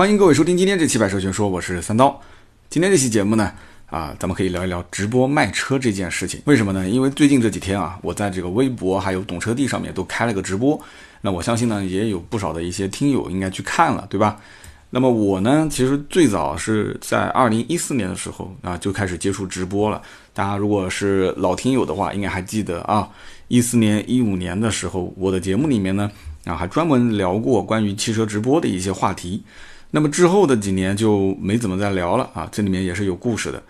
欢迎各位收听今天这期《百车全说》，我是三刀。今天这期节目呢，啊，咱们可以聊一聊直播卖车这件事情。为什么呢？因为最近这几天啊，我在这个微博还有懂车帝上面都开了个直播。那我相信呢，也有不少的一些听友应该去看了，对吧？那么我呢，其实最早是在二零一四年的时候啊，就开始接触直播了。大家如果是老听友的话，应该还记得啊，一四年、一五年的时候，我的节目里面呢，啊，还专门聊过关于汽车直播的一些话题。那么之后的几年就没怎么再聊了啊，这里面也是有故事的。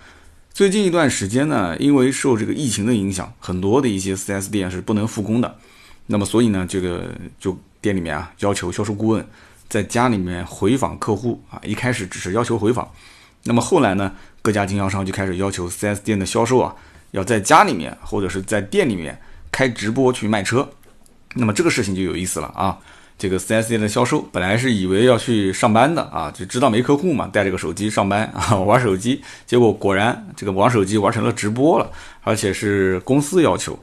最近一段时间呢，因为受这个疫情的影响，很多的一些 4S 店是不能复工的。那么所以呢，这个就店里面啊要求销售顾问在家里面回访客户啊，一开始只是要求回访，那么后来呢，各家经销商就开始要求 4S 店的销售啊，要在家里面或者是在店里面开直播去卖车。那么这个事情就有意思了啊。这个 4S 店的销售本来是以为要去上班的啊，就知道没客户嘛，带着个手机上班啊，玩手机。结果果然这个玩手机玩成了直播了，而且是公司要求。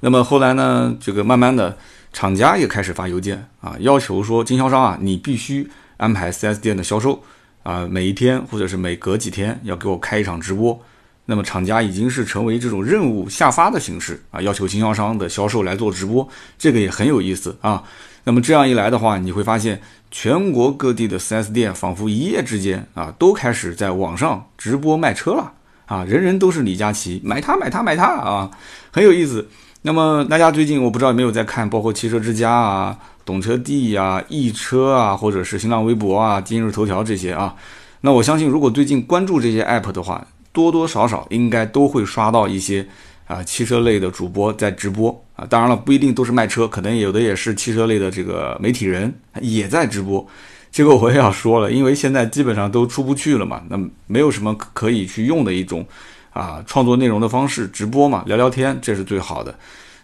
那么后来呢，这个慢慢的厂家也开始发邮件啊，要求说经销商啊，你必须安排 4S 店的销售啊，每一天或者是每隔几天要给我开一场直播。那么厂家已经是成为这种任务下发的形式啊，要求经销商的销售来做直播，这个也很有意思啊。那么这样一来的话，你会发现全国各地的 4S 店仿佛一夜之间啊，都开始在网上直播卖车了啊，人人都是李佳琦，买它买它买它啊，很有意思。那么大家最近我不知道有没有在看，包括汽车之家啊、懂车帝啊、易车啊，或者是新浪微博啊、今日头条这些啊，那我相信如果最近关注这些 app 的话，多多少少应该都会刷到一些。啊，汽车类的主播在直播啊，当然了，不一定都是卖车，可能有的也是汽车类的这个媒体人也在直播。这个我也要说了，因为现在基本上都出不去了嘛，那没有什么可以去用的一种啊创作内容的方式，直播嘛，聊聊天，这是最好的。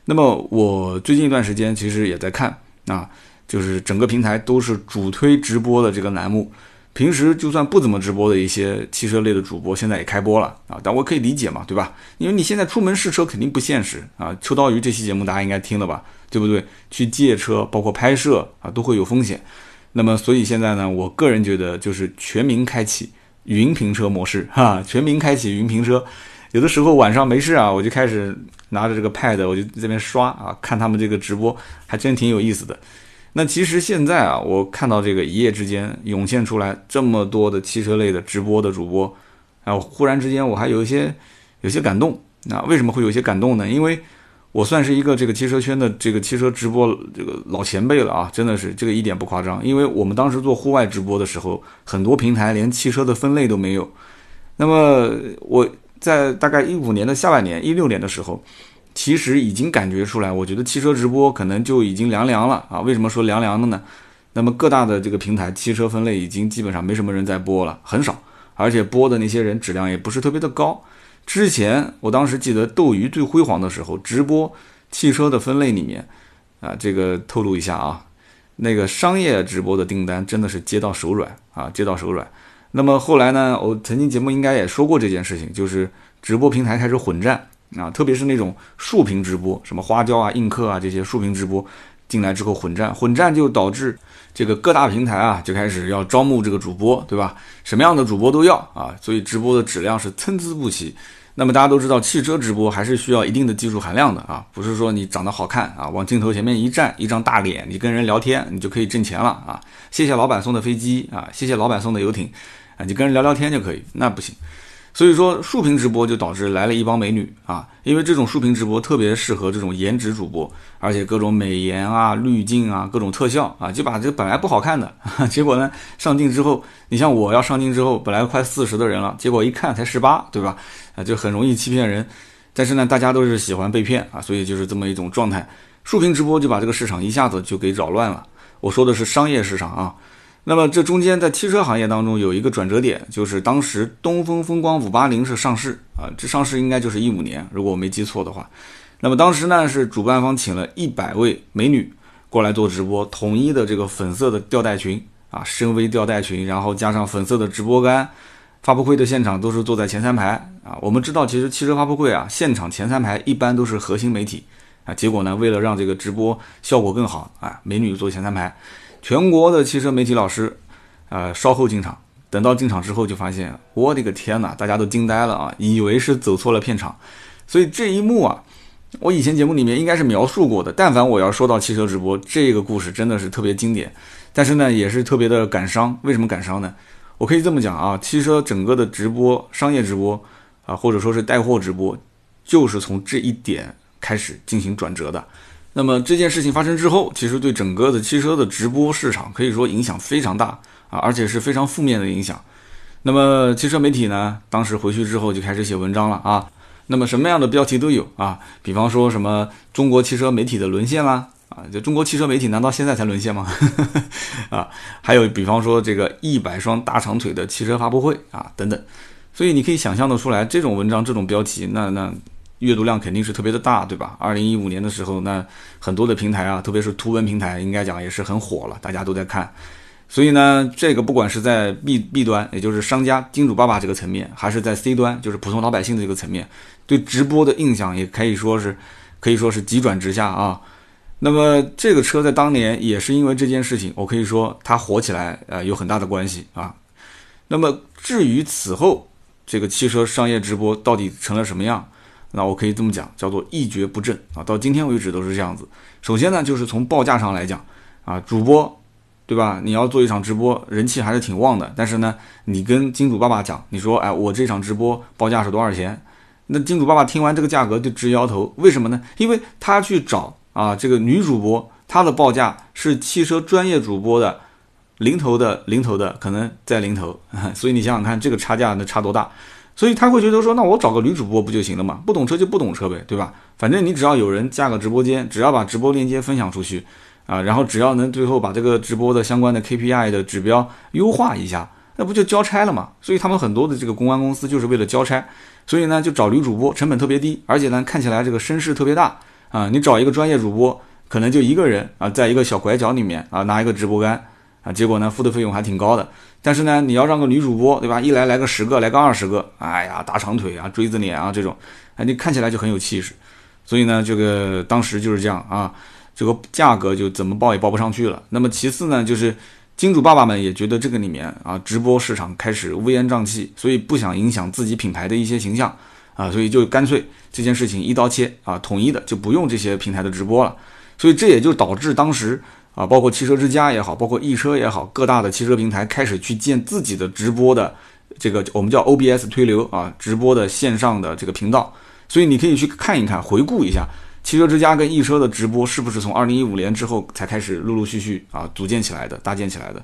那么我最近一段时间其实也在看啊，就是整个平台都是主推直播的这个栏目。平时就算不怎么直播的一些汽车类的主播，现在也开播了啊！但我可以理解嘛，对吧？因为你现在出门试车肯定不现实啊。秋刀鱼这期节目大家应该听了吧，对不对？去借车，包括拍摄啊，都会有风险。那么，所以现在呢，我个人觉得就是全民开启云评车模式哈，全民开启云评车。有的时候晚上没事啊，我就开始拿着这个 pad，我就这边刷啊，看他们这个直播，还真挺有意思的。那其实现在啊，我看到这个一夜之间涌现出来这么多的汽车类的直播的主播，啊，忽然之间我还有一些有些感动。那为什么会有些感动呢？因为我算是一个这个汽车圈的这个汽车直播这个老前辈了啊，真的是这个一点不夸张。因为我们当时做户外直播的时候，很多平台连汽车的分类都没有。那么我在大概一五年的下半年，一六年的时候。其实已经感觉出来，我觉得汽车直播可能就已经凉凉了啊！为什么说凉凉的呢？那么各大的这个平台，汽车分类已经基本上没什么人在播了，很少，而且播的那些人质量也不是特别的高。之前我当时记得斗鱼最辉煌的时候，直播汽车的分类里面，啊，这个透露一下啊，那个商业直播的订单真的是接到手软啊，接到手软。那么后来呢，我曾经节目应该也说过这件事情，就是直播平台开始混战。啊，特别是那种竖屏直播，什么花椒啊、映客啊这些竖屏直播进来之后混战，混战就导致这个各大平台啊就开始要招募这个主播，对吧？什么样的主播都要啊，所以直播的质量是参差不齐。那么大家都知道，汽车直播还是需要一定的技术含量的啊，不是说你长得好看啊，往镜头前面一站，一张大脸，你跟人聊天，你就可以挣钱了啊？谢谢老板送的飞机啊，谢谢老板送的游艇啊，你跟人聊聊天就可以，那不行。所以说竖屏直播就导致来了一帮美女啊，因为这种竖屏直播特别适合这种颜值主播，而且各种美颜啊、滤镜啊、各种特效啊，就把这本来不好看的，结果呢上镜之后，你像我要上镜之后，本来快四十的人了，结果一看才十八，对吧？啊，就很容易欺骗人。但是呢，大家都是喜欢被骗啊，所以就是这么一种状态。竖屏直播就把这个市场一下子就给扰乱了。我说的是商业市场啊。那么这中间在汽车行业当中有一个转折点，就是当时东风风光五八零是上市啊，这上市应该就是一五年，如果我没记错的话。那么当时呢是主办方请了一百位美女过来做直播，统一的这个粉色的吊带裙啊，深 V 吊带裙，然后加上粉色的直播杆。发布会的现场都是坐在前三排啊。我们知道其实汽车发布会啊，现场前三排一般都是核心媒体啊。结果呢，为了让这个直播效果更好啊，美女坐前三排。全国的汽车媒体老师，呃，稍后进场。等到进场之后，就发现我的个天哪，大家都惊呆了啊，以为是走错了片场。所以这一幕啊，我以前节目里面应该是描述过的。但凡我要说到汽车直播这个故事，真的是特别经典，但是呢，也是特别的感伤。为什么感伤呢？我可以这么讲啊，汽车整个的直播、商业直播啊，或者说是带货直播，就是从这一点开始进行转折的。那么这件事情发生之后，其实对整个的汽车的直播市场可以说影响非常大啊，而且是非常负面的影响。那么汽车媒体呢，当时回去之后就开始写文章了啊。那么什么样的标题都有啊，比方说什么中国汽车媒体的沦陷啦啊，就中国汽车媒体难道现在才沦陷吗？啊，还有比方说这个一百双大长腿的汽车发布会啊等等。所以你可以想象得出来，这种文章这种标题，那那。阅读量肯定是特别的大，对吧？二零一五年的时候，那很多的平台啊，特别是图文平台，应该讲也是很火了，大家都在看。所以呢，这个不管是在 B B 端，也就是商家金主爸爸这个层面，还是在 C 端，就是普通老百姓的这个层面，对直播的印象也可以说是可以说是急转直下啊。那么这个车在当年也是因为这件事情，我可以说它火起来，呃，有很大的关系啊。那么至于此后这个汽车商业直播到底成了什么样？那我可以这么讲，叫做一蹶不振啊，到今天为止都是这样子。首先呢，就是从报价上来讲啊，主播，对吧？你要做一场直播，人气还是挺旺的。但是呢，你跟金主爸爸讲，你说，哎，我这场直播报价是多少钱？那金主爸爸听完这个价格就直摇头。为什么呢？因为他去找啊，这个女主播，她的报价是汽车专业主播的零头的零头的，可能在零头。所以你想想看，这个差价能差多大？所以他会觉得说，那我找个女主播不就行了嘛？不懂车就不懂车呗，对吧？反正你只要有人架个直播间，只要把直播链接分享出去，啊，然后只要能最后把这个直播的相关的 KPI 的指标优化一下，那不就交差了嘛？所以他们很多的这个公关公司就是为了交差，所以呢就找女主播，成本特别低，而且呢看起来这个声势特别大啊。你找一个专业主播，可能就一个人啊，在一个小拐角里面啊拿一个直播杆啊，结果呢付的费用还挺高的。但是呢，你要让个女主播，对吧？一来来个十个，来个二十个，哎呀，大长腿啊，锥子脸啊，这种，哎，你看起来就很有气势。所以呢，这个当时就是这样啊，这个价格就怎么报也报不上去了。那么其次呢，就是金主爸爸们也觉得这个里面啊，直播市场开始乌烟瘴气，所以不想影响自己品牌的一些形象啊，所以就干脆这件事情一刀切啊，统一的就不用这些平台的直播了。所以这也就导致当时。啊，包括汽车之家也好，包括易车也好，各大的汽车平台开始去建自己的直播的这个我们叫 OBS 推流啊，直播的线上的这个频道。所以你可以去看一看，回顾一下汽车之家跟易车的直播是不是从二零一五年之后才开始陆陆续续啊组建起来的、搭建起来的。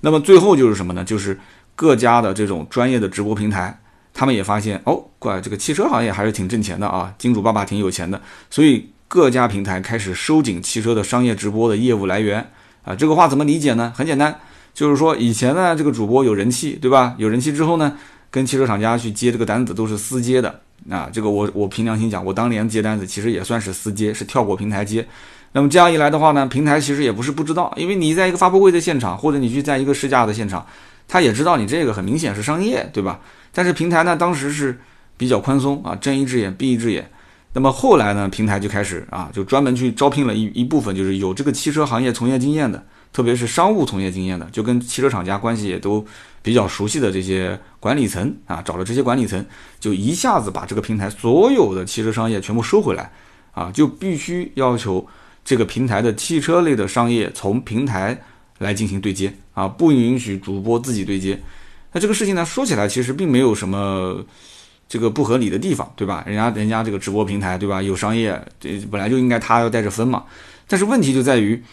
那么最后就是什么呢？就是各家的这种专业的直播平台，他们也发现哦，怪这个汽车行业还是挺挣钱的啊，金主爸爸挺有钱的，所以。各家平台开始收紧汽车的商业直播的业务来源啊，这个话怎么理解呢？很简单，就是说以前呢，这个主播有人气，对吧？有人气之后呢，跟汽车厂家去接这个单子都是私接的啊。这个我我凭良心讲，我当年接单子其实也算是私接，是跳过平台接。那么这样一来的话呢，平台其实也不是不知道，因为你在一个发布会的现场，或者你去在一个试驾的现场，他也知道你这个很明显是商业，对吧？但是平台呢，当时是比较宽松啊，睁一只眼闭一只眼。那么后来呢，平台就开始啊，就专门去招聘了一一部分，就是有这个汽车行业从业经验的，特别是商务从业经验的，就跟汽车厂家关系也都比较熟悉的这些管理层啊，找了这些管理层，就一下子把这个平台所有的汽车商业全部收回来，啊，就必须要求这个平台的汽车类的商业从平台来进行对接啊，不允许主播自己对接。那这个事情呢，说起来其实并没有什么。这个不合理的地方，对吧？人家人家这个直播平台，对吧？有商业，这本来就应该他要带着分嘛。但是问题就在于，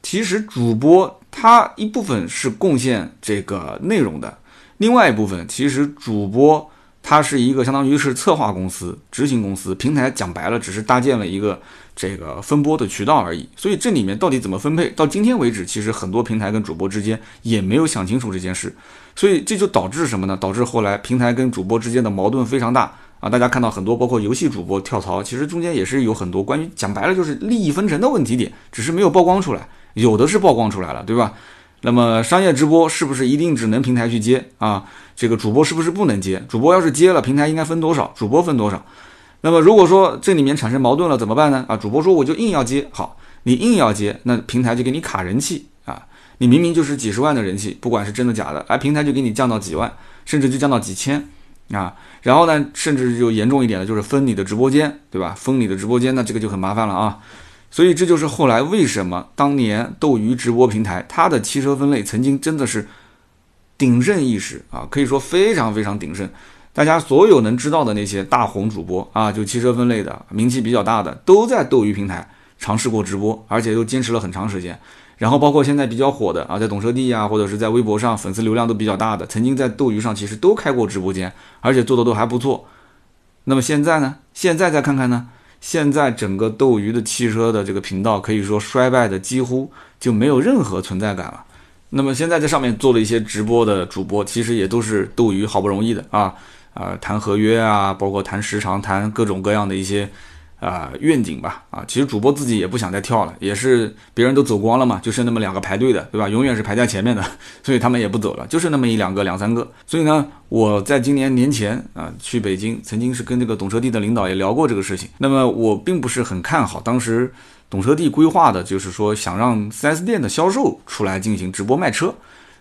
其实主播他一部分是贡献这个内容的，另外一部分其实主播它是一个相当于是策划公司、执行公司，平台讲白了只是搭建了一个这个分播的渠道而已。所以这里面到底怎么分配，到今天为止，其实很多平台跟主播之间也没有想清楚这件事。所以这就导致什么呢？导致后来平台跟主播之间的矛盾非常大啊！大家看到很多包括游戏主播跳槽，其实中间也是有很多关于讲白了就是利益分成的问题点，只是没有曝光出来，有的是曝光出来了，对吧？那么商业直播是不是一定只能平台去接啊？这个主播是不是不能接？主播要是接了，平台应该分多少？主播分多少？那么如果说这里面产生矛盾了怎么办呢？啊，主播说我就硬要接，好，你硬要接，那平台就给你卡人气啊。你明明就是几十万的人气，不管是真的假的，哎，平台就给你降到几万，甚至就降到几千啊。然后呢，甚至就严重一点的，就是封你的直播间，对吧？封你的直播间，那这个就很麻烦了啊。所以这就是后来为什么当年斗鱼直播平台它的汽车分类曾经真的是鼎盛一时啊，可以说非常非常鼎盛。大家所有能知道的那些大红主播啊，就汽车分类的名气比较大的，都在斗鱼平台尝试过直播，而且都坚持了很长时间。然后包括现在比较火的啊，在懂车帝啊，或者是在微博上粉丝流量都比较大的，曾经在斗鱼上其实都开过直播间，而且做的都还不错。那么现在呢？现在再看看呢？现在整个斗鱼的汽车的这个频道可以说衰败的几乎就没有任何存在感了。那么现在在上面做了一些直播的主播，其实也都是斗鱼好不容易的啊啊谈合约啊，包括谈时长，谈各种各样的一些。啊，愿景吧，啊，其实主播自己也不想再跳了，也是别人都走光了嘛，就剩那么两个排队的，对吧？永远是排在前面的，所以他们也不走了，就是那么一两个、两三个。所以呢，我在今年年前啊去北京，曾经是跟这个懂车帝的领导也聊过这个事情。那么我并不是很看好，当时懂车帝规划的就是说想让 4S 店的销售出来进行直播卖车。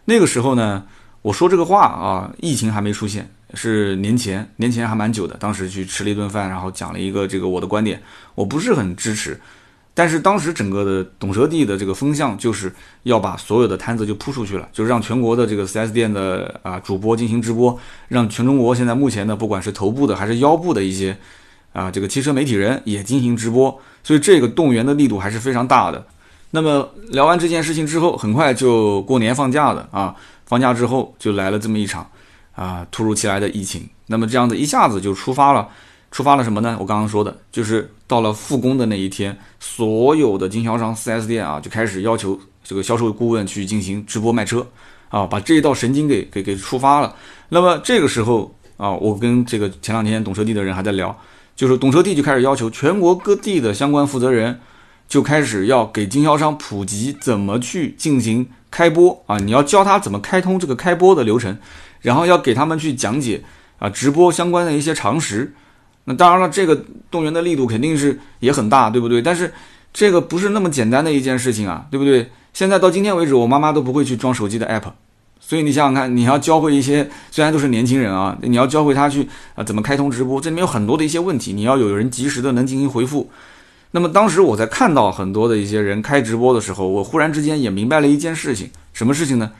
那个时候呢，我说这个话啊，疫情还没出现。是年前，年前还蛮久的。当时去吃了一顿饭，然后讲了一个这个我的观点，我不是很支持。但是当时整个的懂车帝的这个风向就是要把所有的摊子就铺出去了，就是让全国的这个 4S 店的啊主播进行直播，让全中国现在目前的不管是头部的还是腰部的一些啊这个汽车媒体人也进行直播，所以这个动员的力度还是非常大的。那么聊完这件事情之后，很快就过年放假了啊，放假之后就来了这么一场。啊，突如其来的疫情，那么这样子一下子就出发了，出发了什么呢？我刚刚说的，就是到了复工的那一天，所有的经销商 4S 店啊，就开始要求这个销售顾问去进行直播卖车，啊，把这一道神经给给给触发了。那么这个时候啊，我跟这个前两天懂车帝的人还在聊，就是懂车帝就开始要求全国各地的相关负责人，就开始要给经销商普及怎么去进行开播啊，你要教他怎么开通这个开播的流程。然后要给他们去讲解啊，直播相关的一些常识。那当然了，这个动员的力度肯定是也很大，对不对？但是这个不是那么简单的一件事情啊，对不对？现在到今天为止，我妈妈都不会去装手机的 app，所以你想想看，你要教会一些虽然都是年轻人啊，你要教会他去啊怎么开通直播，这里面有很多的一些问题，你要有人及时的能进行回复。那么当时我在看到很多的一些人开直播的时候，我忽然之间也明白了一件事情，什么事情呢？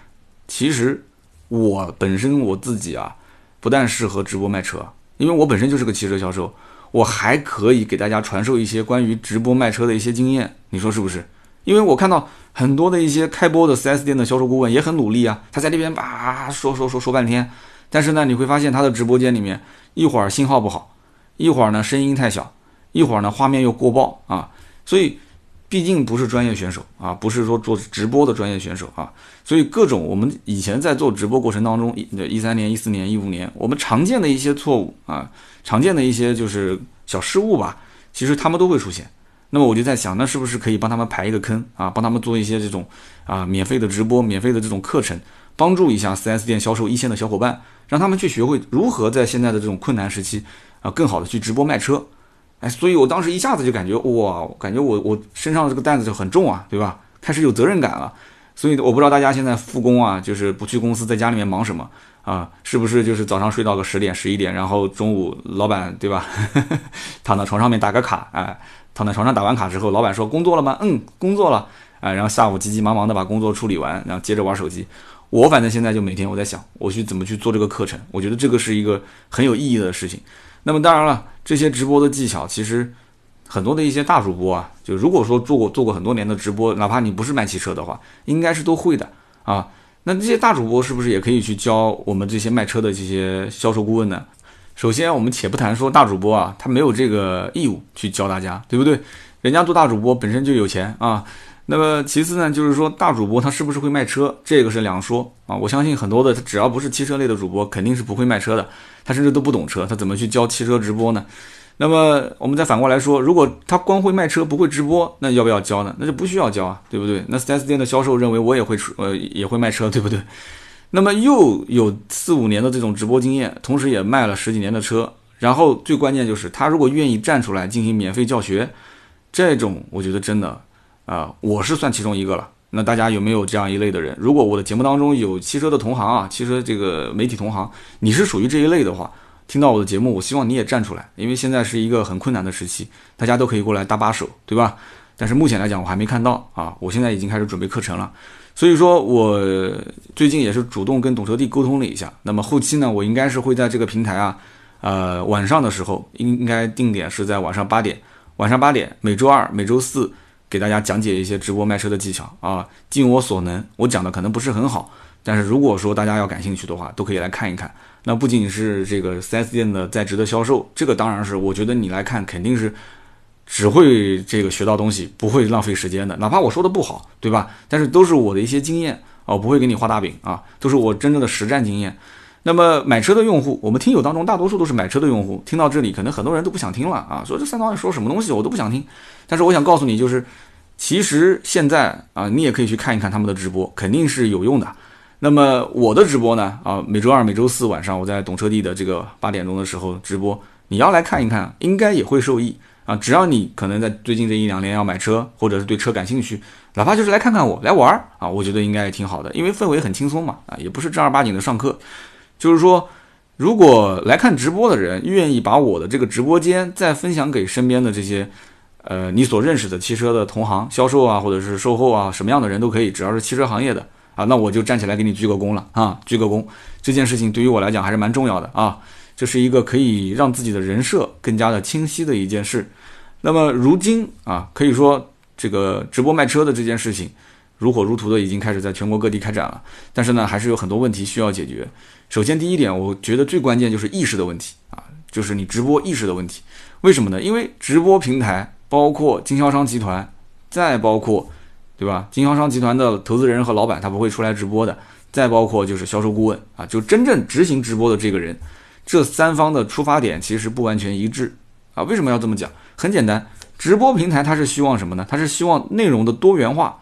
其实。我本身我自己啊，不但适合直播卖车，因为我本身就是个汽车销售，我还可以给大家传授一些关于直播卖车的一些经验，你说是不是？因为我看到很多的一些开播的 4S 店的销售顾问也很努力啊，他在那边叭说说说说半天，但是呢，你会发现他的直播间里面一会儿信号不好，一会儿呢声音太小，一会儿呢画面又过曝啊，所以。毕竟不是专业选手啊，不是说做直播的专业选手啊，所以各种我们以前在做直播过程当中，一一三年、一四年、一五年，我们常见的一些错误啊，常见的一些就是小失误吧，其实他们都会出现。那么我就在想，那是不是可以帮他们排一个坑啊，帮他们做一些这种啊免费的直播、免费的这种课程，帮助一下 4S 店销售一线的小伙伴，让他们去学会如何在现在的这种困难时期啊，更好的去直播卖车。哎，所以我当时一下子就感觉哇，感觉我我身上的这个担子就很重啊，对吧？开始有责任感了。所以我不知道大家现在复工啊，就是不去公司，在家里面忙什么啊？是不是就是早上睡到个十点十一点，然后中午老板对吧，躺在床上面打个卡，哎，躺在床上打完卡之后，老板说工作了吗？嗯，工作了。哎，然后下午急急忙忙的把工作处理完，然后接着玩手机。我反正现在就每天我在想，我去怎么去做这个课程？我觉得这个是一个很有意义的事情。那么当然了，这些直播的技巧，其实很多的一些大主播啊，就如果说做过做过很多年的直播，哪怕你不是卖汽车的话，应该是都会的啊。那这些大主播是不是也可以去教我们这些卖车的这些销售顾问呢？首先，我们且不谈说大主播啊，他没有这个义务去教大家，对不对？人家做大主播本身就有钱啊。那么其次呢，就是说大主播他是不是会卖车，这个是两说啊。我相信很多的他只要不是汽车类的主播，肯定是不会卖车的。他甚至都不懂车，他怎么去教汽车直播呢？那么我们再反过来说，如果他光会卖车不会直播，那要不要教呢？那就不需要教啊，对不对？那 4S 店的销售认为我也会出呃也会卖车，对不对？那么又有四五年的这种直播经验，同时也卖了十几年的车，然后最关键就是他如果愿意站出来进行免费教学，这种我觉得真的。啊，我是算其中一个了那大家有没有这样一类的人？如果我的节目当中有汽车的同行啊，汽车这个媒体同行，你是属于这一类的话，听到我的节目，我希望你也站出来，因为现在是一个很困难的时期，大家都可以过来搭把手，对吧？但是目前来讲，我还没看到啊，我现在已经开始准备课程了，所以说我最近也是主动跟懂车帝沟通了一下，那么后期呢，我应该是会在这个平台啊，呃，晚上的时候应该定点是在晚上八点，晚上八点，每周二、每周四。给大家讲解一些直播卖车的技巧啊，尽我所能，我讲的可能不是很好，但是如果说大家要感兴趣的话，都可以来看一看。那不仅是这个 4S 店的在职的销售，这个当然是我觉得你来看肯定是只会这个学到东西，不会浪费时间的。哪怕我说的不好，对吧？但是都是我的一些经验啊，不会给你画大饼啊，都是我真正的实战经验。那么买车的用户，我们听友当中大多数都是买车的用户，听到这里可能很多人都不想听了啊，说这三刀你说什么东西我都不想听。但是我想告诉你，就是其实现在啊，你也可以去看一看他们的直播，肯定是有用的。那么我的直播呢啊，每周二、每周四晚上我在懂车帝的这个八点钟的时候直播，你要来看一看，应该也会受益啊。只要你可能在最近这一两年要买车，或者是对车感兴趣，哪怕就是来看看我来玩儿啊，我觉得应该也挺好的，因为氛围很轻松嘛啊，也不是正儿八经的上课。就是说，如果来看直播的人愿意把我的这个直播间再分享给身边的这些，呃，你所认识的汽车的同行、销售啊，或者是售后啊，什么样的人都可以，只要是汽车行业的啊，那我就站起来给你鞠个躬了啊，鞠个躬。这件事情对于我来讲还是蛮重要的啊，这是一个可以让自己的人设更加的清晰的一件事。那么如今啊，可以说这个直播卖车的这件事情。如火如荼的已经开始在全国各地开展了，但是呢，还是有很多问题需要解决。首先，第一点，我觉得最关键就是意识的问题啊，就是你直播意识的问题。为什么呢？因为直播平台包括经销商集团，再包括，对吧？经销商集团的投资人和老板他不会出来直播的，再包括就是销售顾问啊，就真正执行直播的这个人，这三方的出发点其实不完全一致啊。为什么要这么讲？很简单，直播平台它是希望什么呢？它是希望内容的多元化。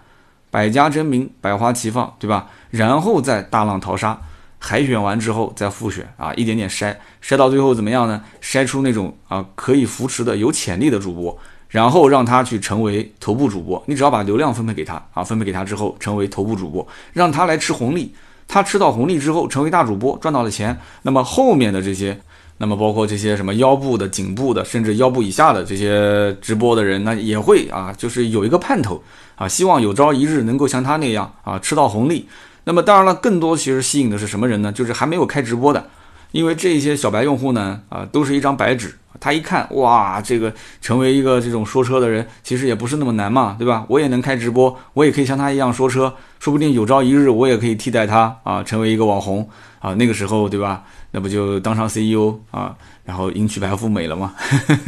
百家争鸣，百花齐放，对吧？然后再大浪淘沙，海选完之后再复选啊，一点点筛，筛到最后怎么样呢？筛出那种啊可以扶持的有潜力的主播，然后让他去成为头部主播。你只要把流量分配给他啊，分配给他之后成为头部主播，让他来吃红利。他吃到红利之后成为大主播，赚到了钱，那么后面的这些。那么包括这些什么腰部的、颈部的，甚至腰部以下的这些直播的人，那也会啊，就是有一个盼头啊，希望有朝一日能够像他那样啊，吃到红利。那么当然了，更多其实吸引的是什么人呢？就是还没有开直播的，因为这些小白用户呢，啊，都是一张白纸。他一看，哇，这个成为一个这种说车的人，其实也不是那么难嘛，对吧？我也能开直播，我也可以像他一样说车，说不定有朝一日我也可以替代他啊，成为一个网红啊，那个时候，对吧？那不就当上 CEO 啊，然后迎娶白富美了吗？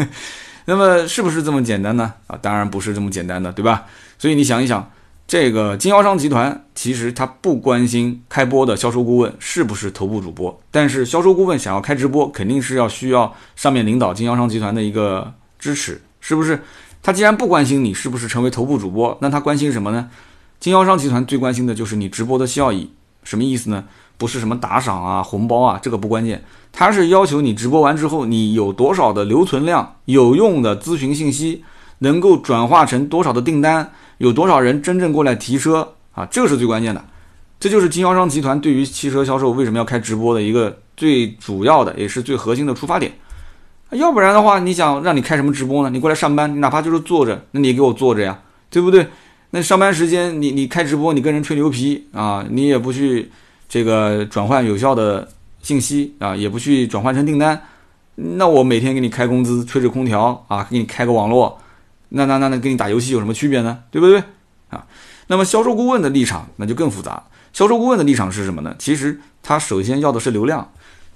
那么是不是这么简单呢？啊，当然不是这么简单的，对吧？所以你想一想，这个经销商集团其实他不关心开播的销售顾问是不是头部主播，但是销售顾问想要开直播，肯定是要需要上面领导经销商集团的一个支持，是不是？他既然不关心你是不是成为头部主播，那他关心什么呢？经销商集团最关心的就是你直播的效益，什么意思呢？不是什么打赏啊、红包啊，这个不关键，他是要求你直播完之后，你有多少的留存量、有用的咨询信息，能够转化成多少的订单，有多少人真正过来提车啊，这个是最关键的。这就是经销商集团对于汽车销售为什么要开直播的一个最主要的，也是最核心的出发点。要不然的话，你想让你开什么直播呢？你过来上班，你哪怕就是坐着，那你给我坐着呀，对不对？那上班时间你你开直播，你跟人吹牛皮啊，你也不去。这个转换有效的信息啊，也不去转换成订单，那我每天给你开工资，吹着空调啊，给你开个网络，那那那那跟你打游戏有什么区别呢？对不对啊？那么销售顾问的立场那就更复杂。销售顾问的立场是什么呢？其实他首先要的是流量，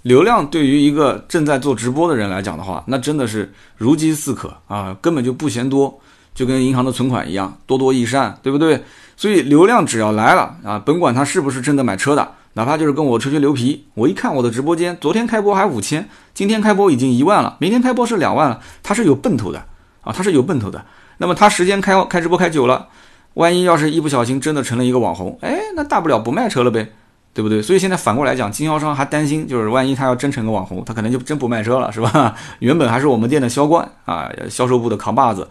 流量对于一个正在做直播的人来讲的话，那真的是如饥似渴啊，根本就不嫌多，就跟银行的存款一样，多多益善，对不对？所以流量只要来了啊，甭管他是不是真的买车的。哪怕就是跟我吹吹牛皮，我一看我的直播间，昨天开播还五千，今天开播已经一万了，明天开播是两万了，他是有奔头的啊，他是有奔头的。那么他时间开开直播开久了，万一要是一不小心真的成了一个网红，哎，那大不了不卖车了呗，对不对？所以现在反过来讲，经销商还担心，就是万一他要真成个网红，他可能就真不卖车了，是吧？原本还是我们店的销冠啊，销售部的扛把子。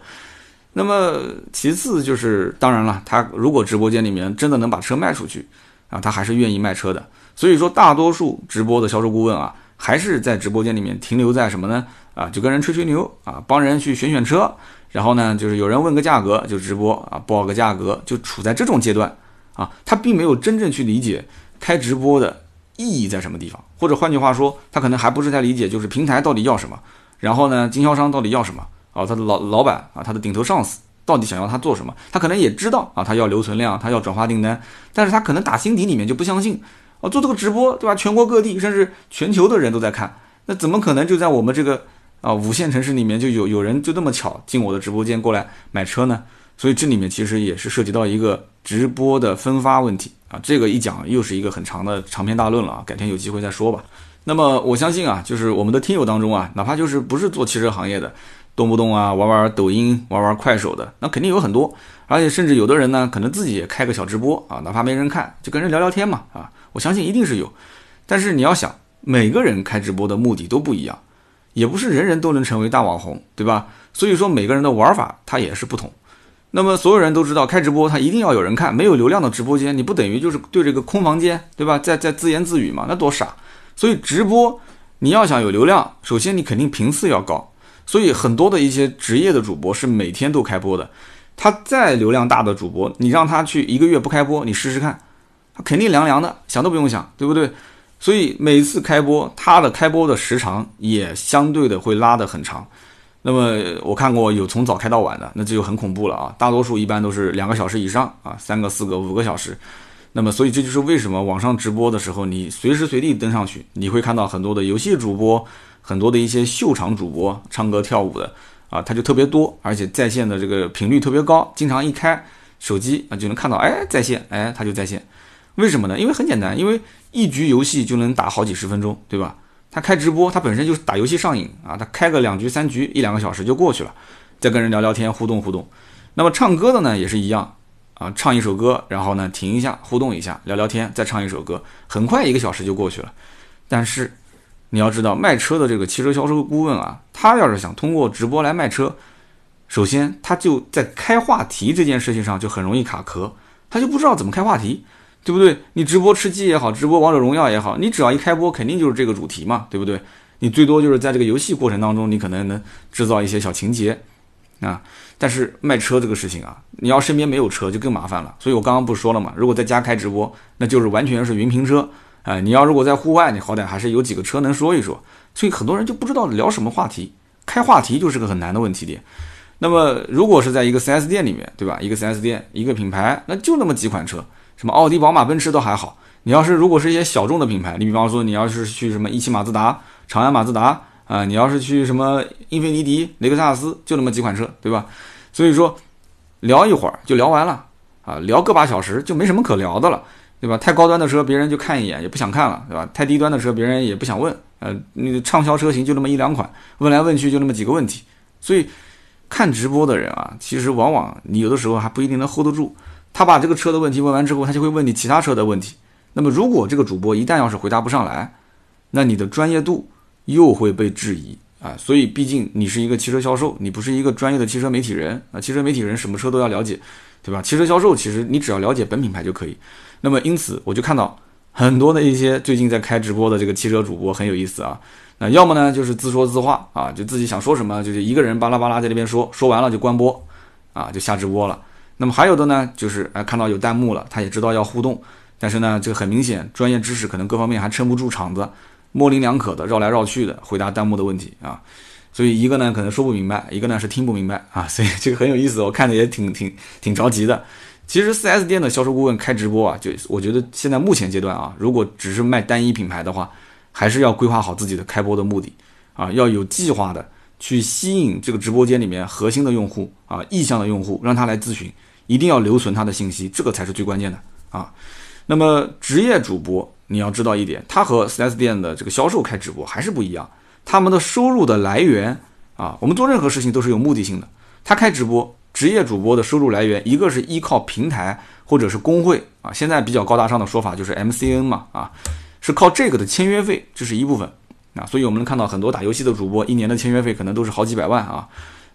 那么其次就是，当然了，他如果直播间里面真的能把车卖出去啊，他还是愿意卖车的。所以说，大多数直播的销售顾问啊，还是在直播间里面停留在什么呢？啊，就跟人吹吹牛啊，帮人去选选车，然后呢，就是有人问个价格就直播啊，报个价格，就处在这种阶段啊，他并没有真正去理解开直播的意义在什么地方，或者换句话说，他可能还不是太理解，就是平台到底要什么，然后呢，经销商到底要什么？啊，他的老老板啊，他的顶头上司到底想要他做什么，他可能也知道啊，他要留存量，他要转化订单，但是他可能打心底里面就不相信。哦，做这个直播，对吧？全国各地甚至全球的人都在看，那怎么可能就在我们这个啊五线城市里面就有有人就这么巧进我的直播间过来买车呢？所以这里面其实也是涉及到一个直播的分发问题啊。这个一讲又是一个很长的长篇大论了啊，改天有机会再说吧。那么我相信啊，就是我们的听友当中啊，哪怕就是不是做汽车行业的，动不动啊玩玩抖音、玩玩快手的，那肯定有很多，而且甚至有的人呢，可能自己也开个小直播啊，哪怕没人看，就跟人聊聊天嘛啊。我相信一定是有，但是你要想，每个人开直播的目的都不一样，也不是人人都能成为大网红，对吧？所以说每个人的玩法它也是不同。那么所有人都知道，开直播它一定要有人看，没有流量的直播间，你不等于就是对这个空房间，对吧？在在自言自语嘛，那多傻。所以直播你要想有流量，首先你肯定频次要高。所以很多的一些职业的主播是每天都开播的，他再流量大的主播，你让他去一个月不开播，你试试看。他肯定凉凉的，想都不用想，对不对？所以每次开播，他的开播的时长也相对的会拉得很长。那么我看过有从早开到晚的，那这就很恐怖了啊！大多数一般都是两个小时以上啊，三个、四个、五个小时。那么所以这就是为什么网上直播的时候，你随时随地登上去，你会看到很多的游戏主播，很多的一些秀场主播，唱歌跳舞的啊，他就特别多，而且在线的这个频率特别高，经常一开手机啊就能看到，哎，在线，哎，他就在线。为什么呢？因为很简单，因为一局游戏就能打好几十分钟，对吧？他开直播，他本身就是打游戏上瘾啊，他开个两局三局，一两个小时就过去了，再跟人聊聊天，互动互动。那么唱歌的呢，也是一样啊，唱一首歌，然后呢停一下，互动一下，聊聊天，再唱一首歌，很快一个小时就过去了。但是你要知道，卖车的这个汽车销售顾问啊，他要是想通过直播来卖车，首先他就在开话题这件事情上就很容易卡壳，他就不知道怎么开话题。对不对？你直播吃鸡也好，直播王者荣耀也好，你只要一开播，肯定就是这个主题嘛，对不对？你最多就是在这个游戏过程当中，你可能能制造一些小情节啊。但是卖车这个事情啊，你要身边没有车就更麻烦了。所以我刚刚不是说了嘛，如果在家开直播，那就是完全是云评车啊。你要如果在户外，你好歹还是有几个车能说一说。所以很多人就不知道聊什么话题，开话题就是个很难的问题点。那么如果是在一个 4S 店里面，对吧？一个 4S 店，一个品牌，那就那么几款车。什么奥迪、宝马、奔驰都还好。你要是如果是一些小众的品牌，你比方说你要是去什么一汽马自达、长安马自达啊，你要是去什么英菲尼迪、雷克萨斯，就那么几款车，对吧？所以说聊一会儿就聊完了啊，聊个把小时就没什么可聊的了，对吧？太高端的车别人就看一眼也不想看了，对吧？太低端的车别人也不想问，呃，那畅销车型就那么一两款，问来问去就那么几个问题。所以看直播的人啊，其实往往你有的时候还不一定能 hold 得住。他把这个车的问题问完之后，他就会问你其他车的问题。那么，如果这个主播一旦要是回答不上来，那你的专业度又会被质疑啊。所以，毕竟你是一个汽车销售，你不是一个专业的汽车媒体人啊。汽车媒体人什么车都要了解，对吧？汽车销售其实你只要了解本品牌就可以。那么，因此我就看到很多的一些最近在开直播的这个汽车主播很有意思啊。那要么呢就是自说自话啊，就自己想说什么就是一个人巴拉巴拉在那边说，说完了就关播啊，就下直播了。那么还有的呢，就是哎看到有弹幕了，他也知道要互动，但是呢，这个很明显专业知识可能各方面还撑不住场子，模棱两可的绕来绕去的回答弹幕的问题啊，所以一个呢可能说不明白，一个呢是听不明白啊，所以这个很有意思，我看着也挺挺挺着急的。其实 4S 店的销售顾问开直播啊，就我觉得现在目前阶段啊，如果只是卖单一品牌的话，还是要规划好自己的开播的目的啊，要有计划的去吸引这个直播间里面核心的用户啊，意向的用户，让他来咨询。一定要留存他的信息，这个才是最关键的啊。那么职业主播，你要知道一点，他和 4S 店的这个销售开直播还是不一样。他们的收入的来源啊，我们做任何事情都是有目的性的。他开直播，职业主播的收入来源，一个是依靠平台或者是工会啊，现在比较高大上的说法就是 MCN 嘛啊，是靠这个的签约费，这是一部分啊。所以我们能看到很多打游戏的主播一年的签约费可能都是好几百万啊。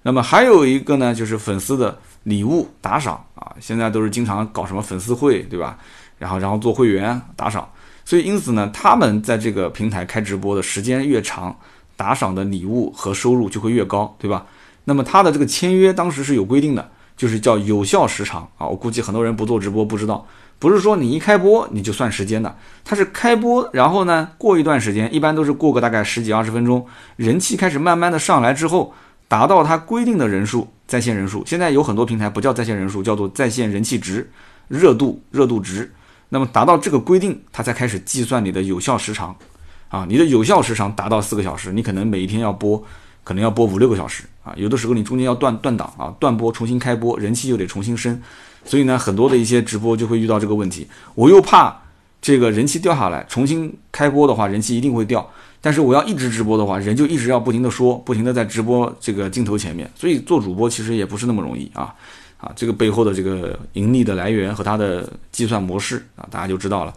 那么还有一个呢，就是粉丝的礼物打赏啊，现在都是经常搞什么粉丝会，对吧？然后然后做会员打赏，所以因此呢，他们在这个平台开直播的时间越长，打赏的礼物和收入就会越高，对吧？那么他的这个签约当时是有规定的，就是叫有效时长啊。我估计很多人不做直播不知道，不是说你一开播你就算时间的，它是开播，然后呢过一段时间，一般都是过个大概十几二十分钟，人气开始慢慢的上来之后。达到它规定的人数，在线人数。现在有很多平台不叫在线人数，叫做在线人气值、热度、热度值。那么达到这个规定，它才开始计算你的有效时长。啊，你的有效时长达到四个小时，你可能每一天要播，可能要播五六个小时啊。有的时候你中间要断断档啊，断播重新开播，人气又得重新升。所以呢，很多的一些直播就会遇到这个问题。我又怕这个人气掉下来，重新开播的话，人气一定会掉。但是我要一直直播的话，人就一直要不停的说，不停的在直播这个镜头前面，所以做主播其实也不是那么容易啊啊！这个背后的这个盈利的来源和它的计算模式啊，大家就知道了。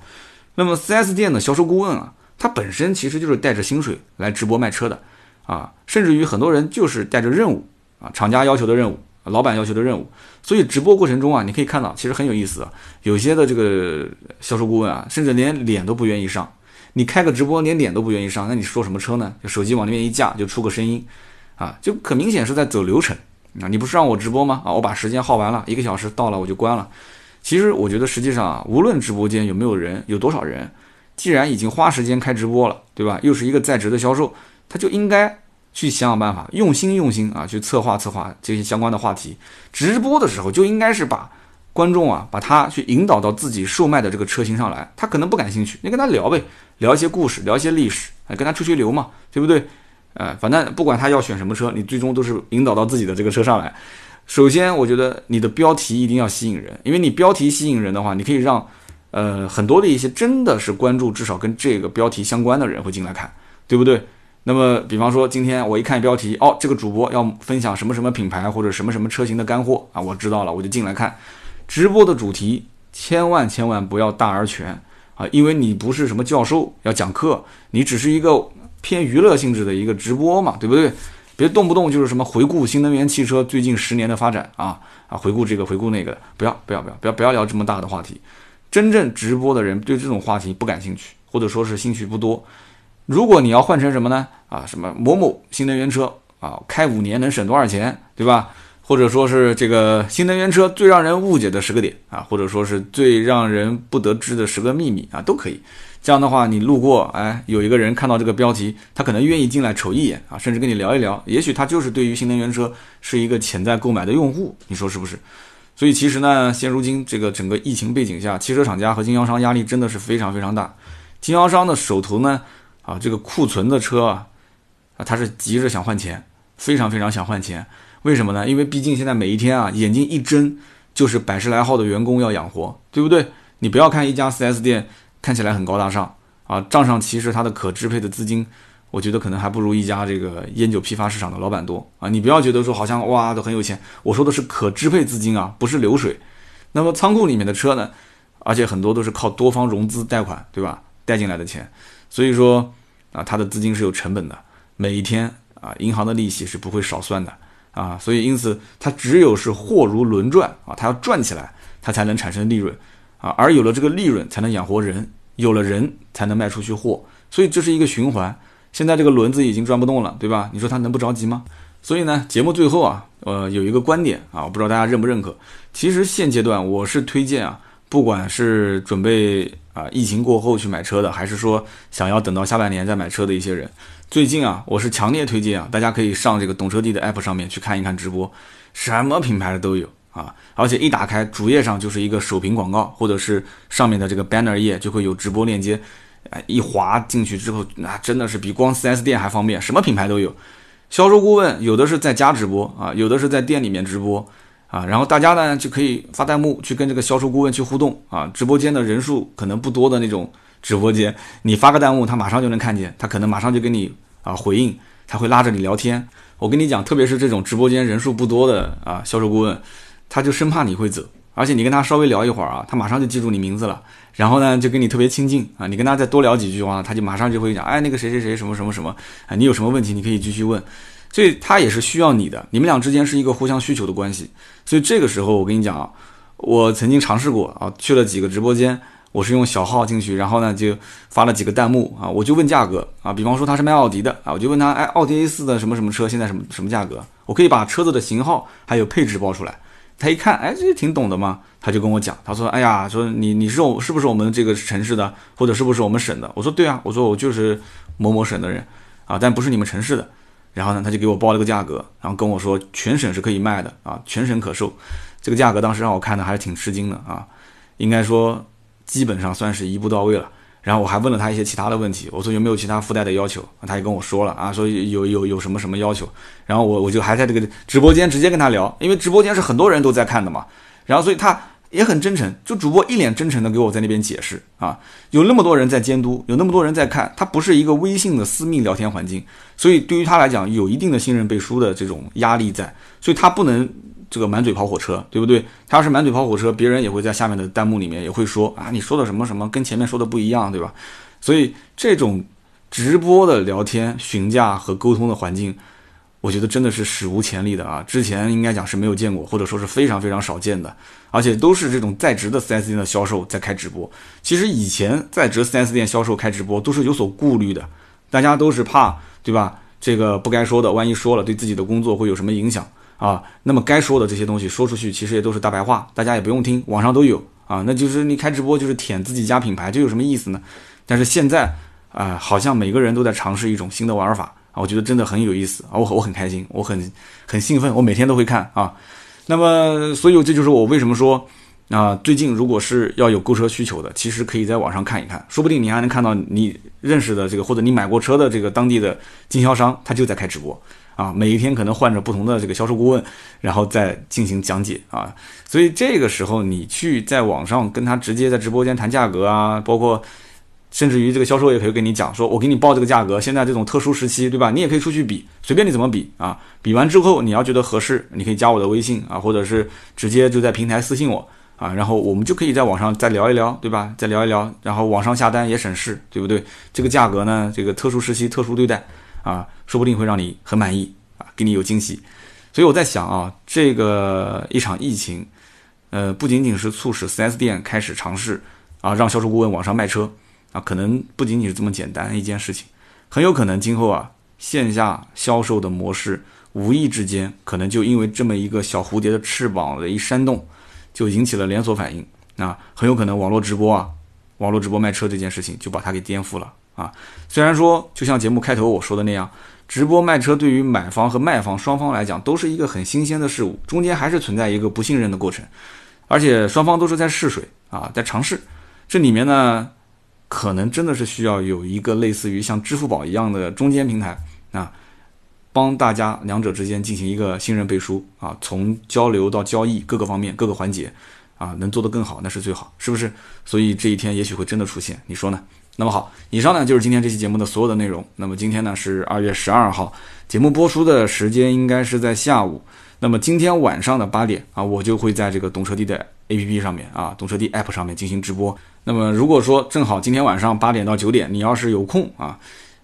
那么 4S 店的销售顾问啊，他本身其实就是带着薪水来直播卖车的啊，甚至于很多人就是带着任务啊，厂家要求的任务，老板要求的任务。所以直播过程中啊，你可以看到其实很有意思啊，有些的这个销售顾问啊，甚至连脸都不愿意上。你开个直播连脸都不愿意上，那你说什么车呢？就手机往那边一架就出个声音，啊，就很明显是在走流程啊！你不是让我直播吗？啊，我把时间耗完了，一个小时到了我就关了。其实我觉得实际上啊，无论直播间有没有人，有多少人，既然已经花时间开直播了，对吧？又是一个在职的销售，他就应该去想想办法，用心用心啊，去策划策划这些相关的话题。直播的时候就应该是把。观众啊，把他去引导到自己售卖的这个车型上来，他可能不感兴趣，你跟他聊呗，聊一些故事，聊一些历史，哎，跟他吹吹牛嘛，对不对？呃，反正不管他要选什么车，你最终都是引导到自己的这个车上来。首先，我觉得你的标题一定要吸引人，因为你标题吸引人的话，你可以让呃很多的一些真的是关注至少跟这个标题相关的人会进来看，对不对？那么，比方说今天我一看标题，哦，这个主播要分享什么什么品牌或者什么什么车型的干货啊，我知道了，我就进来看。直播的主题千万千万不要大而全啊，因为你不是什么教授要讲课，你只是一个偏娱乐性质的一个直播嘛，对不对？别动不动就是什么回顾新能源汽车最近十年的发展啊啊，回顾这个回顾那个，不要不要不要不要不要聊这么大的话题。真正直播的人对这种话题不感兴趣，或者说是兴趣不多。如果你要换成什么呢？啊，什么某某新能源车啊，开五年能省多少钱，对吧？或者说是这个新能源车最让人误解的十个点啊，或者说是最让人不得知的十个秘密啊，都可以。这样的话，你路过，哎，有一个人看到这个标题，他可能愿意进来瞅一眼啊，甚至跟你聊一聊。也许他就是对于新能源车是一个潜在购买的用户，你说是不是？所以其实呢，现如今这个整个疫情背景下，汽车厂家和经销商压力真的是非常非常大。经销商的手头呢，啊，这个库存的车啊，啊，他是急着想换钱，非常非常想换钱。为什么呢？因为毕竟现在每一天啊，眼睛一睁就是百十来号的员工要养活，对不对？你不要看一家 4S 店看起来很高大上啊，账上其实它的可支配的资金，我觉得可能还不如一家这个烟酒批发市场的老板多啊。你不要觉得说好像哇都很有钱，我说的是可支配资金啊，不是流水。那么仓库里面的车呢，而且很多都是靠多方融资贷款，对吧？贷进来的钱，所以说啊，它的资金是有成本的，每一天啊，银行的利息是不会少算的。啊，所以因此它只有是货如轮转啊，它要转起来，它才能产生利润啊，而有了这个利润，才能养活人，有了人才能卖出去货，所以这是一个循环。现在这个轮子已经转不动了，对吧？你说他能不着急吗？所以呢，节目最后啊，呃，有一个观点啊，我不知道大家认不认可。其实现阶段我是推荐啊，不管是准备啊疫情过后去买车的，还是说想要等到下半年再买车的一些人。最近啊，我是强烈推荐啊，大家可以上这个懂车帝的 app 上面去看一看直播，什么品牌的都有啊，而且一打开主页上就是一个首屏广告，或者是上面的这个 banner 页就会有直播链接，哎，一滑进去之后，那真的是比光 4S 店还方便，什么品牌都有。销售顾问有的是在家直播啊，有的是在店里面直播啊，然后大家呢就可以发弹幕去跟这个销售顾问去互动啊，直播间的人数可能不多的那种直播间，你发个弹幕，他马上就能看见，他可能马上就给你。啊，回应他会拉着你聊天。我跟你讲，特别是这种直播间人数不多的啊，销售顾问，他就生怕你会走，而且你跟他稍微聊一会儿啊，他马上就记住你名字了，然后呢就跟你特别亲近啊。你跟他再多聊几句话，他就马上就会讲，哎，那个谁谁谁什么什么什么，啊，你有什么问题你可以继续问。所以他也是需要你的，你们俩之间是一个互相需求的关系。所以这个时候，我跟你讲啊，我曾经尝试过啊，去了几个直播间，我是用小号进去，然后呢就发了几个弹幕啊，我就问价格啊，比方说他是卖奥迪的啊，我就问他，哎，奥迪 A4 的什么什么车现在什么什么价格？我可以把车子的型号还有配置报出来。他一看，哎，这挺懂的嘛，他就跟我讲，他说，哎呀，说你你是我是不是我们这个城市的，或者是不是我们省的？我说对啊，我说我就是某某省的人啊，但不是你们城市的。然后呢，他就给我报了个价格，然后跟我说全省是可以卖的啊，全省可售。这个价格当时让我看的还是挺吃惊的啊，应该说基本上算是一步到位了。然后我还问了他一些其他的问题，我说有没有其他附带的要求，他也跟我说了啊，说有有有什么什么要求。然后我我就还在这个直播间直接跟他聊，因为直播间是很多人都在看的嘛。然后所以他。也很真诚，就主播一脸真诚的给我在那边解释啊，有那么多人在监督，有那么多人在看，他不是一个微信的私密聊天环境，所以对于他来讲有一定的信任背书的这种压力在，所以他不能这个满嘴跑火车，对不对？他要是满嘴跑火车，别人也会在下面的弹幕里面也会说啊，你说的什么什么跟前面说的不一样，对吧？所以这种直播的聊天、询价和沟通的环境。我觉得真的是史无前例的啊！之前应该讲是没有见过，或者说是非常非常少见的，而且都是这种在职的 4S 店的销售在开直播。其实以前在职 4S 店销售开直播都是有所顾虑的，大家都是怕，对吧？这个不该说的，万一说了对自己的工作会有什么影响啊？那么该说的这些东西说出去，其实也都是大白话，大家也不用听，网上都有啊。那就是你开直播就是舔自己家品牌，这有什么意思呢？但是现在啊，好像每个人都在尝试一种新的玩法。啊，我觉得真的很有意思啊，我我很开心，我很很兴奋，我每天都会看啊。那么，所以这就是我为什么说啊，最近如果是要有购车需求的，其实可以在网上看一看，说不定你还能看到你认识的这个或者你买过车的这个当地的经销商，他就在开直播啊，每一天可能换着不同的这个销售顾问，然后再进行讲解啊。所以这个时候你去在网上跟他直接在直播间谈价格啊，包括。甚至于这个销售也可以跟你讲说，我给你报这个价格，现在这种特殊时期，对吧？你也可以出去比，随便你怎么比啊。比完之后，你要觉得合适，你可以加我的微信啊，或者是直接就在平台私信我啊，然后我们就可以在网上再聊一聊，对吧？再聊一聊，然后网上下单也省事，对不对？这个价格呢，这个特殊时期特殊对待啊，说不定会让你很满意啊，给你有惊喜。所以我在想啊，这个一场疫情，呃，不仅仅是促使 4S 店开始尝试啊，让销售顾问网上卖车。啊，可能不仅仅是这么简单一件事情，很有可能今后啊，线下销售的模式无意之间可能就因为这么一个小蝴蝶的翅膀的一扇动，就引起了连锁反应。啊，很有可能网络直播啊，网络直播卖车这件事情就把它给颠覆了啊。虽然说，就像节目开头我说的那样，直播卖车对于买方和卖方双方来讲都是一个很新鲜的事物，中间还是存在一个不信任的过程，而且双方都是在试水啊，在尝试，这里面呢。可能真的是需要有一个类似于像支付宝一样的中间平台啊，帮大家两者之间进行一个信任背书啊，从交流到交易各个方面各个环节啊，能做得更好那是最好，是不是？所以这一天也许会真的出现，你说呢？那么好，以上呢就是今天这期节目的所有的内容。那么今天呢是二月十二号，节目播出的时间应该是在下午。那么今天晚上的八点啊，我就会在这个懂车帝的 APP 上面啊，懂车帝 App 上面进行直播。那么如果说正好今天晚上八点到九点，你要是有空啊，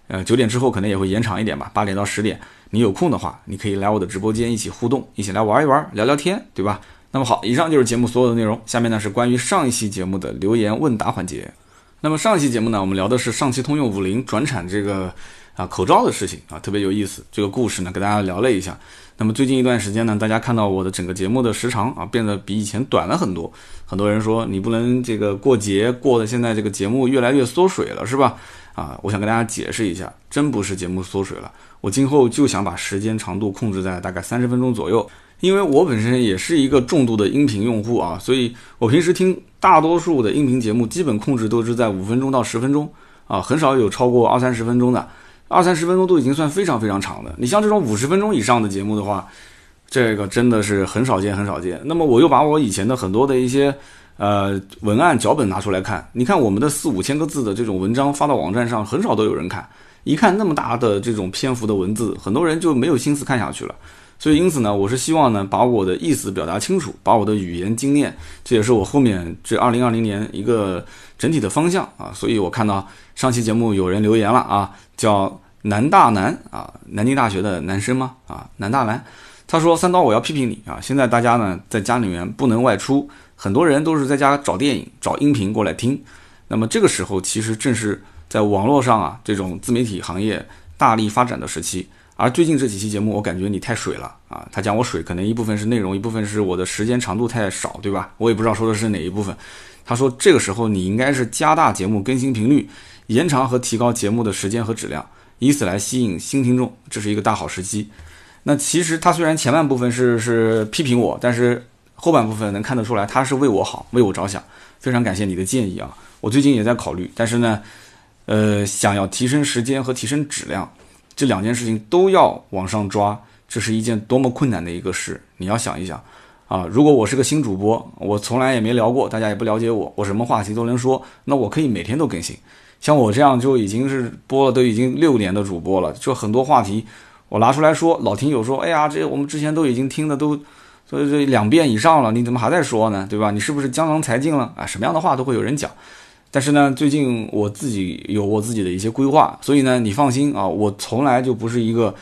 呃九点之后可能也会延长一点吧，八点到十点，你有空的话，你可以来我的直播间一起互动，一起来玩一玩，聊聊天，对吧？那么好，以上就是节目所有的内容，下面呢是关于上一期节目的留言问答环节。那么上一期节目呢，我们聊的是上汽通用五菱转产这个啊口罩的事情啊，特别有意思，这个故事呢跟大家聊了一下。那么最近一段时间呢，大家看到我的整个节目的时长啊变得比以前短了很多。很多人说你不能这个过节过的，现在这个节目越来越缩水了，是吧？啊，我想跟大家解释一下，真不是节目缩水了，我今后就想把时间长度控制在大概三十分钟左右，因为我本身也是一个重度的音频用户啊，所以我平时听大多数的音频节目，基本控制都是在五分钟到十分钟啊，很少有超过二三十分钟的。二三十分钟都已经算非常非常长的，你像这种五十分钟以上的节目的话，这个真的是很少见很少见。那么我又把我以前的很多的一些呃文案脚本拿出来看，你看我们的四五千个字的这种文章发到网站上，很少都有人看。一看那么大的这种篇幅的文字，很多人就没有心思看下去了。所以因此呢，我是希望呢把我的意思表达清楚，把我的语言精炼，这也是我后面这二零二零年一个整体的方向啊。所以我看到上期节目有人留言了啊。叫南大南啊，南京大学的男生吗？啊，南大南，他说三刀我要批评你啊！现在大家呢在家里面不能外出，很多人都是在家找电影、找音频过来听。那么这个时候其实正是在网络上啊这种自媒体行业大力发展的时期。而最近这几期节目，我感觉你太水了啊！他讲我水，可能一部分是内容，一部分是我的时间长度太少，对吧？我也不知道说的是哪一部分。他说这个时候你应该是加大节目更新频率，延长和提高节目的时间和质量，以此来吸引新听众，这是一个大好时机。那其实他虽然前半部分是是批评我，但是后半部分能看得出来他是为我好，为我着想。非常感谢你的建议啊！我最近也在考虑，但是呢，呃，想要提升时间和提升质量。这两件事情都要往上抓，这是一件多么困难的一个事！你要想一想，啊，如果我是个新主播，我从来也没聊过，大家也不了解我，我什么话题都能说，那我可以每天都更新。像我这样就已经是播了都已经六年的主播了，就很多话题我拿出来说，老听友说，哎呀，这我们之前都已经听的都，所以这两遍以上了，你怎么还在说呢？对吧？你是不是江郎才尽了啊？什么样的话都会有人讲。但是呢，最近我自己有我自己的一些规划，所以呢，你放心啊，我从来就不是一个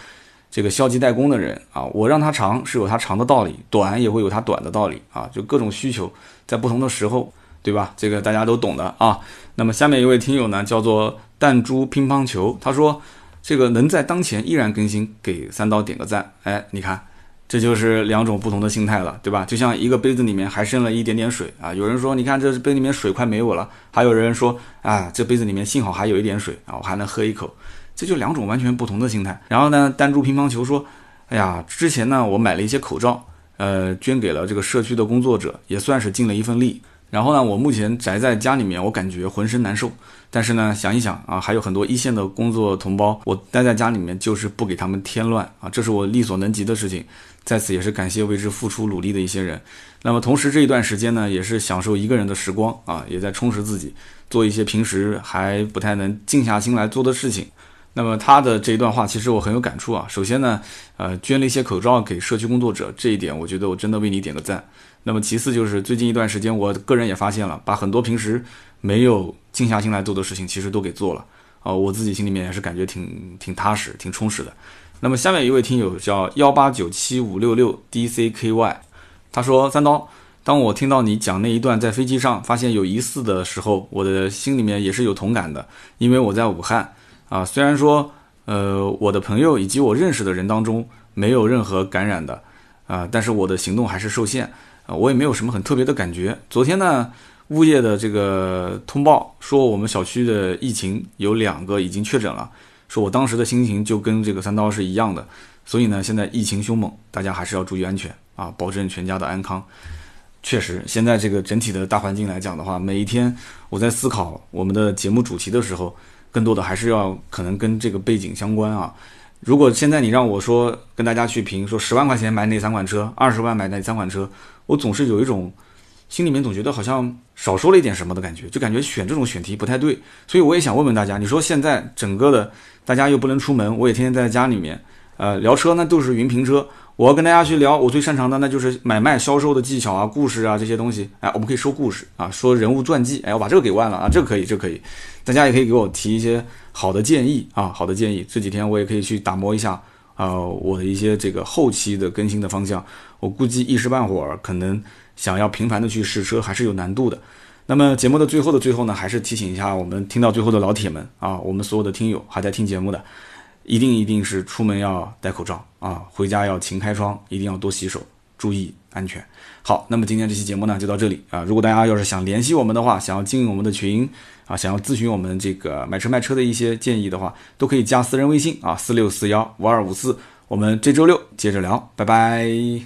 这个消极怠工的人啊。我让它长是有它长的道理，短也会有它短的道理啊。就各种需求在不同的时候，对吧？这个大家都懂的啊。那么下面一位听友呢，叫做弹珠乒乓球，他说这个能在当前依然更新，给三刀点个赞。哎，你看。这就是两种不同的心态了，对吧？就像一个杯子里面还剩了一点点水啊，有人说，你看这杯里面水快没有了，还有人说，啊，这杯子里面幸好还有一点水啊，我还能喝一口，这就两种完全不同的心态。然后呢，弹珠乒乓球说，哎呀，之前呢我买了一些口罩，呃，捐给了这个社区的工作者，也算是尽了一份力。然后呢，我目前宅在家里面，我感觉浑身难受。但是呢，想一想啊，还有很多一线的工作同胞，我待在家里面就是不给他们添乱啊，这是我力所能及的事情。在此也是感谢为之付出努力的一些人。那么同时这一段时间呢，也是享受一个人的时光啊，也在充实自己，做一些平时还不太能静下心来做的事情。那么他的这一段话，其实我很有感触啊。首先呢，呃，捐了一些口罩给社区工作者，这一点我觉得我真的为你点个赞。那么其次就是最近一段时间，我个人也发现了，把很多平时没有静下心来做的事情，其实都给做了啊，我自己心里面也是感觉挺挺踏实、挺充实的。那么下面一位听友叫幺八九七五六六 D C K Y，他说：“三刀，当我听到你讲那一段在飞机上发现有疑似的时候，我的心里面也是有同感的，因为我在武汉啊，虽然说呃我的朋友以及我认识的人当中没有任何感染的啊，但是我的行动还是受限啊，我也没有什么很特别的感觉。昨天呢，物业的这个通报说我们小区的疫情有两个已经确诊了。”说我当时的心情就跟这个三刀是一样的，所以呢，现在疫情凶猛，大家还是要注意安全啊，保证全家的安康。确实，现在这个整体的大环境来讲的话，每一天我在思考我们的节目主题的时候，更多的还是要可能跟这个背景相关啊。如果现在你让我说跟大家去评说十万块钱买哪三款车，二十万买哪三款车，我总是有一种。心里面总觉得好像少说了一点什么的感觉，就感觉选这种选题不太对，所以我也想问问大家，你说现在整个的大家又不能出门，我也天天在家里面，呃，聊车那都是云评车，我要跟大家去聊我最擅长的那就是买卖销售的技巧啊、故事啊这些东西，哎，我们可以说故事啊，说人物传记，哎，我把这个给忘了啊，这个可以，这个可以，大家也可以给我提一些好的建议啊，好的建议，这几天我也可以去打磨一下啊，我的一些这个后期的更新的方向，我估计一时半会儿可能。想要频繁的去试车还是有难度的。那么节目的最后的最后呢，还是提醒一下我们听到最后的老铁们啊，我们所有的听友还在听节目的，一定一定是出门要戴口罩啊，回家要勤开窗，一定要多洗手，注意安全。好，那么今天这期节目呢就到这里啊。如果大家要是想联系我们的话，想要进我们的群啊，想要咨询我们这个买车卖车的一些建议的话，都可以加私人微信啊，四六四幺五二五四。我们这周六接着聊，拜拜。